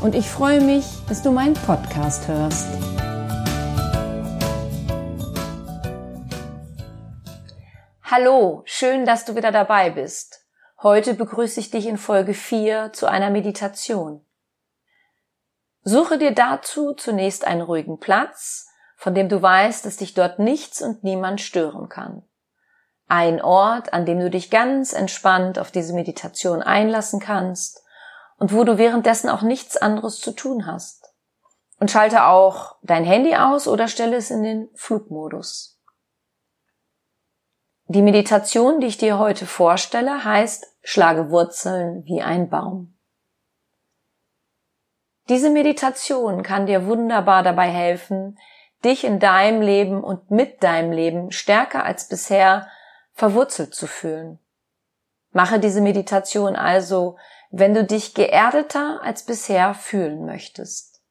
und ich freue mich, dass du meinen Podcast hörst. Hallo, schön, dass du wieder dabei bist. Heute begrüße ich dich in Folge 4 zu einer Meditation. Suche dir dazu zunächst einen ruhigen Platz, von dem du weißt, dass dich dort nichts und niemand stören kann. Ein Ort, an dem du dich ganz entspannt auf diese Meditation einlassen kannst und wo du währenddessen auch nichts anderes zu tun hast. Und schalte auch dein Handy aus oder stelle es in den Flugmodus. Die Meditation, die ich dir heute vorstelle, heißt Schlage Wurzeln wie ein Baum. Diese Meditation kann dir wunderbar dabei helfen, dich in deinem Leben und mit deinem Leben stärker als bisher verwurzelt zu fühlen. Mache diese Meditation also wenn du dich geerdeter als bisher fühlen möchtest.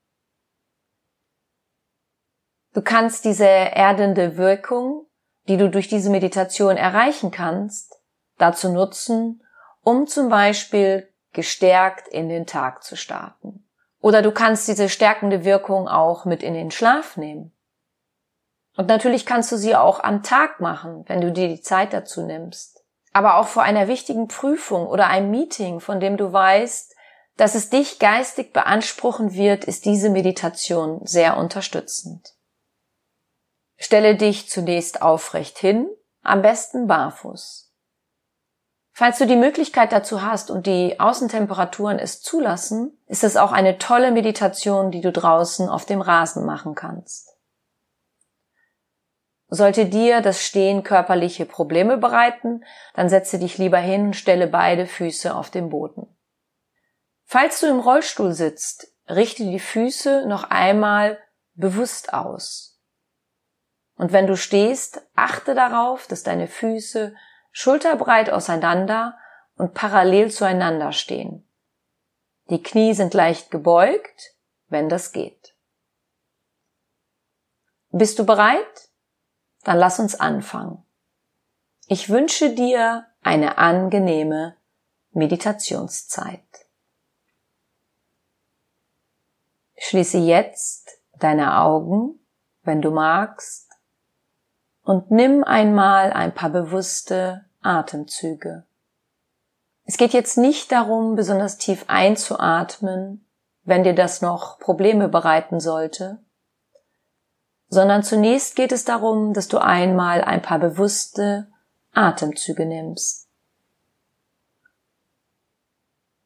Du kannst diese erdende Wirkung, die du durch diese Meditation erreichen kannst, dazu nutzen, um zum Beispiel gestärkt in den Tag zu starten. Oder du kannst diese stärkende Wirkung auch mit in den Schlaf nehmen. Und natürlich kannst du sie auch am Tag machen, wenn du dir die Zeit dazu nimmst aber auch vor einer wichtigen Prüfung oder einem Meeting, von dem du weißt, dass es dich geistig beanspruchen wird, ist diese Meditation sehr unterstützend. Stelle dich zunächst aufrecht hin, am besten barfuß. Falls du die Möglichkeit dazu hast und die Außentemperaturen es zulassen, ist es auch eine tolle Meditation, die du draußen auf dem Rasen machen kannst. Sollte dir das Stehen körperliche Probleme bereiten, dann setze dich lieber hin und stelle beide Füße auf den Boden. Falls du im Rollstuhl sitzt, richte die Füße noch einmal bewusst aus. Und wenn du stehst, achte darauf, dass deine Füße schulterbreit auseinander und parallel zueinander stehen. Die Knie sind leicht gebeugt, wenn das geht. Bist du bereit? Dann lass uns anfangen. Ich wünsche dir eine angenehme Meditationszeit. Schließe jetzt deine Augen, wenn du magst, und nimm einmal ein paar bewusste Atemzüge. Es geht jetzt nicht darum, besonders tief einzuatmen, wenn dir das noch Probleme bereiten sollte, sondern zunächst geht es darum, dass du einmal ein paar bewusste Atemzüge nimmst.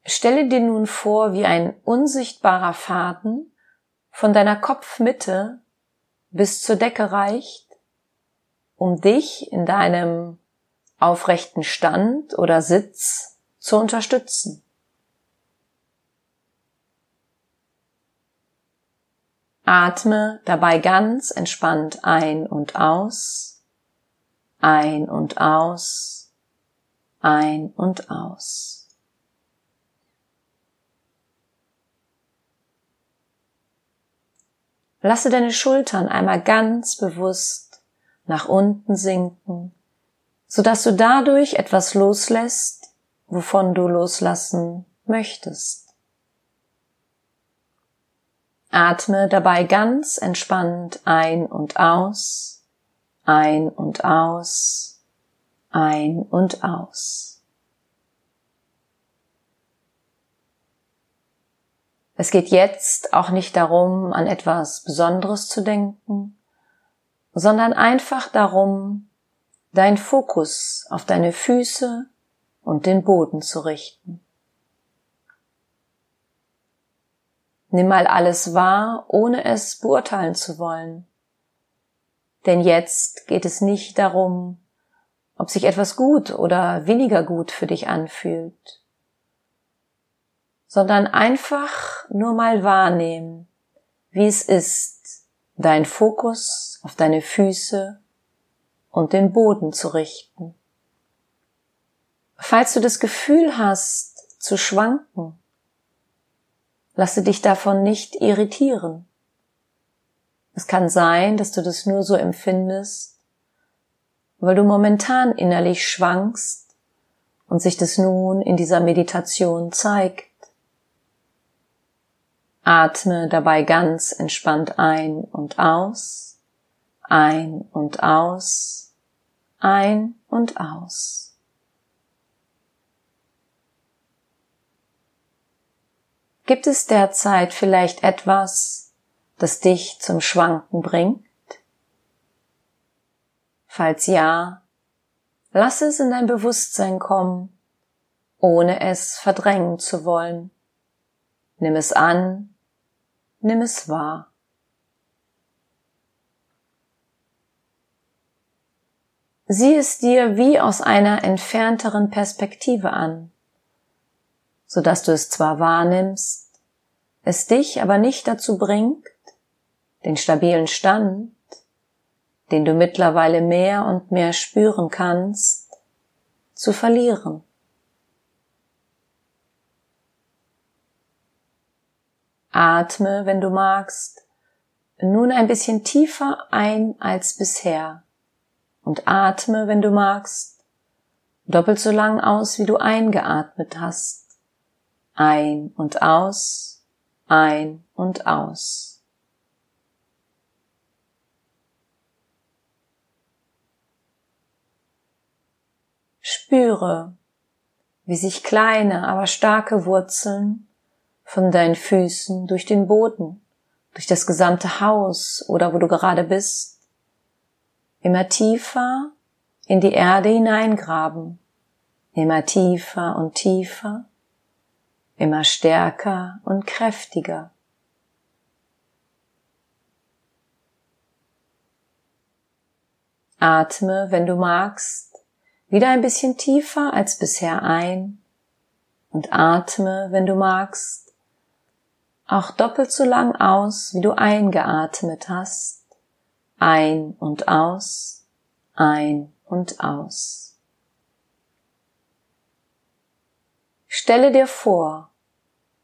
Stelle dir nun vor, wie ein unsichtbarer Faden von deiner Kopfmitte bis zur Decke reicht, um dich in deinem aufrechten Stand oder Sitz zu unterstützen. Atme dabei ganz entspannt ein und aus, ein und aus, ein und aus. Lasse deine Schultern einmal ganz bewusst nach unten sinken, sodass du dadurch etwas loslässt, wovon du loslassen möchtest. Atme dabei ganz entspannt ein und aus, ein und aus, ein und aus. Es geht jetzt auch nicht darum, an etwas Besonderes zu denken, sondern einfach darum, dein Fokus auf deine Füße und den Boden zu richten. Nimm mal alles wahr, ohne es beurteilen zu wollen. Denn jetzt geht es nicht darum, ob sich etwas gut oder weniger gut für dich anfühlt, sondern einfach nur mal wahrnehmen, wie es ist, dein Fokus auf deine Füße und den Boden zu richten. Falls du das Gefühl hast zu schwanken, lasse dich davon nicht irritieren. Es kann sein, dass du das nur so empfindest, weil du momentan innerlich schwankst und sich das nun in dieser Meditation zeigt. Atme dabei ganz entspannt ein und aus, ein und aus, ein und aus. Gibt es derzeit vielleicht etwas, das dich zum Schwanken bringt? Falls ja, lass es in dein Bewusstsein kommen, ohne es verdrängen zu wollen. Nimm es an, nimm es wahr. Sieh es dir wie aus einer entfernteren Perspektive an, so dass du es zwar wahrnimmst, es dich aber nicht dazu bringt, den stabilen Stand, den du mittlerweile mehr und mehr spüren kannst, zu verlieren. Atme, wenn du magst, nun ein bisschen tiefer ein als bisher und atme, wenn du magst, doppelt so lang aus, wie du eingeatmet hast. Ein und aus, ein und aus. Spüre, wie sich kleine, aber starke Wurzeln von deinen Füßen durch den Boden, durch das gesamte Haus oder wo du gerade bist, immer tiefer in die Erde hineingraben, immer tiefer und tiefer, immer stärker und kräftiger. Atme, wenn du magst, wieder ein bisschen tiefer als bisher ein und atme, wenn du magst, auch doppelt so lang aus, wie du eingeatmet hast. Ein und aus, ein und aus. Stelle dir vor,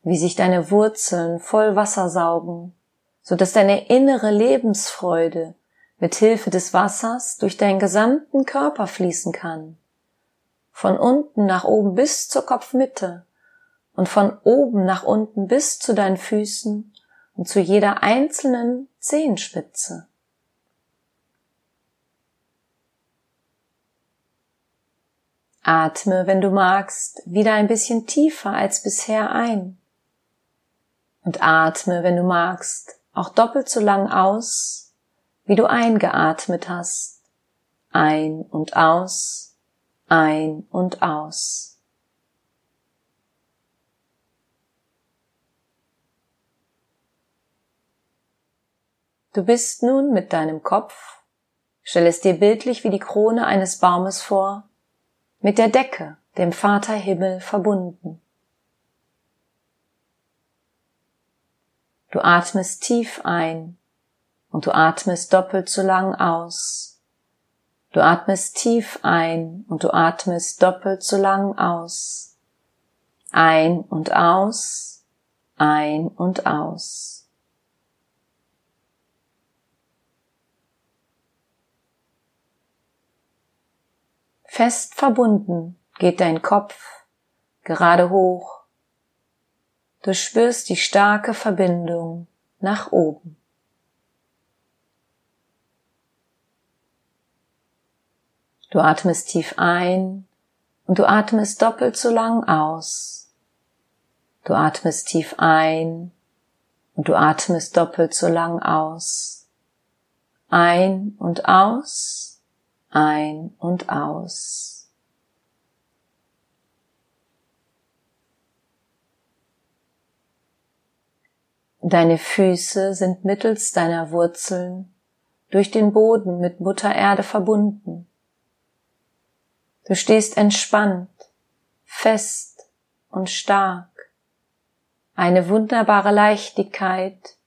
wie sich deine Wurzeln voll Wasser saugen, so dass deine innere Lebensfreude mit Hilfe des Wassers durch deinen gesamten Körper fließen kann. Von unten nach oben bis zur Kopfmitte und von oben nach unten bis zu deinen Füßen und zu jeder einzelnen Zehenspitze. Atme, wenn du magst, wieder ein bisschen tiefer als bisher ein. Und atme, wenn du magst, auch doppelt so lang aus, wie du eingeatmet hast. Ein und aus, ein und aus. Du bist nun mit deinem Kopf, stell es dir bildlich wie die Krone eines Baumes vor, mit der Decke, dem Vater Himmel, verbunden. Du atmest tief ein und du atmest doppelt so lang aus. Du atmest tief ein und du atmest doppelt so lang aus. Ein und aus, ein und aus. Fest verbunden geht dein Kopf gerade hoch. Du spürst die starke Verbindung nach oben. Du atmest tief ein und du atmest doppelt so lang aus. Du atmest tief ein und du atmest doppelt so lang aus. Ein und aus, ein und aus. Deine Füße sind mittels deiner Wurzeln durch den Boden mit Mutter Erde verbunden. Du stehst entspannt, fest und stark. Eine wunderbare Leichtigkeit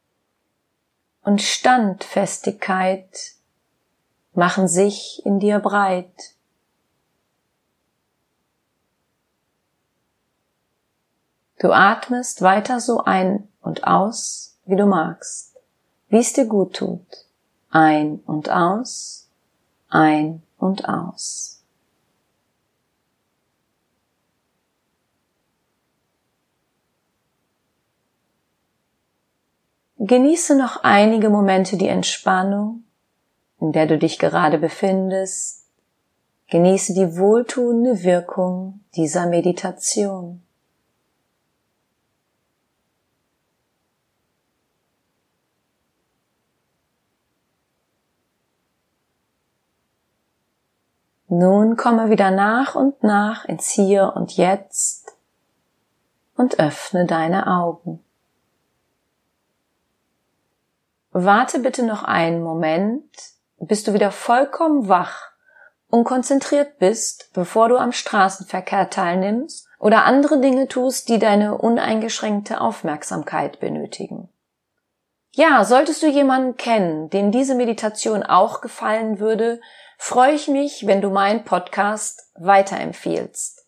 und Standfestigkeit machen sich in dir breit. Du atmest weiter so ein und aus, wie du magst, wie es dir gut tut. Ein und aus, ein und aus. Genieße noch einige Momente die Entspannung, in der du dich gerade befindest. Genieße die wohltuende Wirkung dieser Meditation. Nun komme wieder nach und nach ins Hier und Jetzt und öffne deine Augen. Warte bitte noch einen Moment, bis du wieder vollkommen wach und konzentriert bist, bevor du am Straßenverkehr teilnimmst oder andere Dinge tust, die deine uneingeschränkte Aufmerksamkeit benötigen. Ja, solltest du jemanden kennen, dem diese Meditation auch gefallen würde, freue ich mich, wenn du meinen Podcast weiterempfiehlst.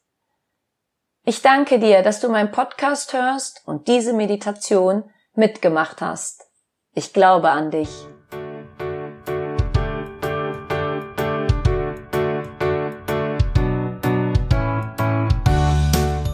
Ich danke dir, dass du meinen Podcast hörst und diese Meditation mitgemacht hast. Ich glaube an dich.